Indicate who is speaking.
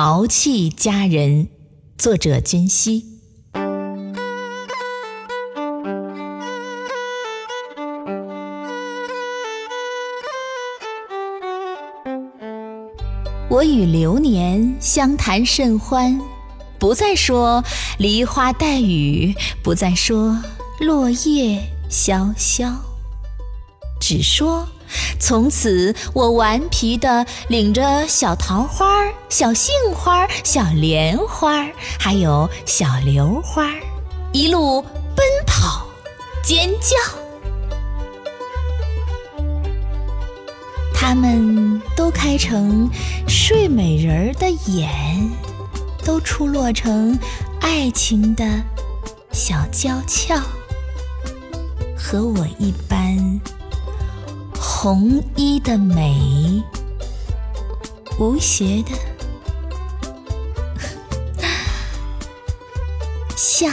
Speaker 1: 淘气佳人，作者君熙。我与流年相谈甚欢，不再说梨花带雨，不再说落叶萧萧，只说。从此，我顽皮地领着小桃花、小杏花、小莲花，还有小榴花，一路奔跑、尖叫。它们都开成睡美人儿的眼，都出落成爱情的小娇俏，和我一般。红衣的美，无邪的笑。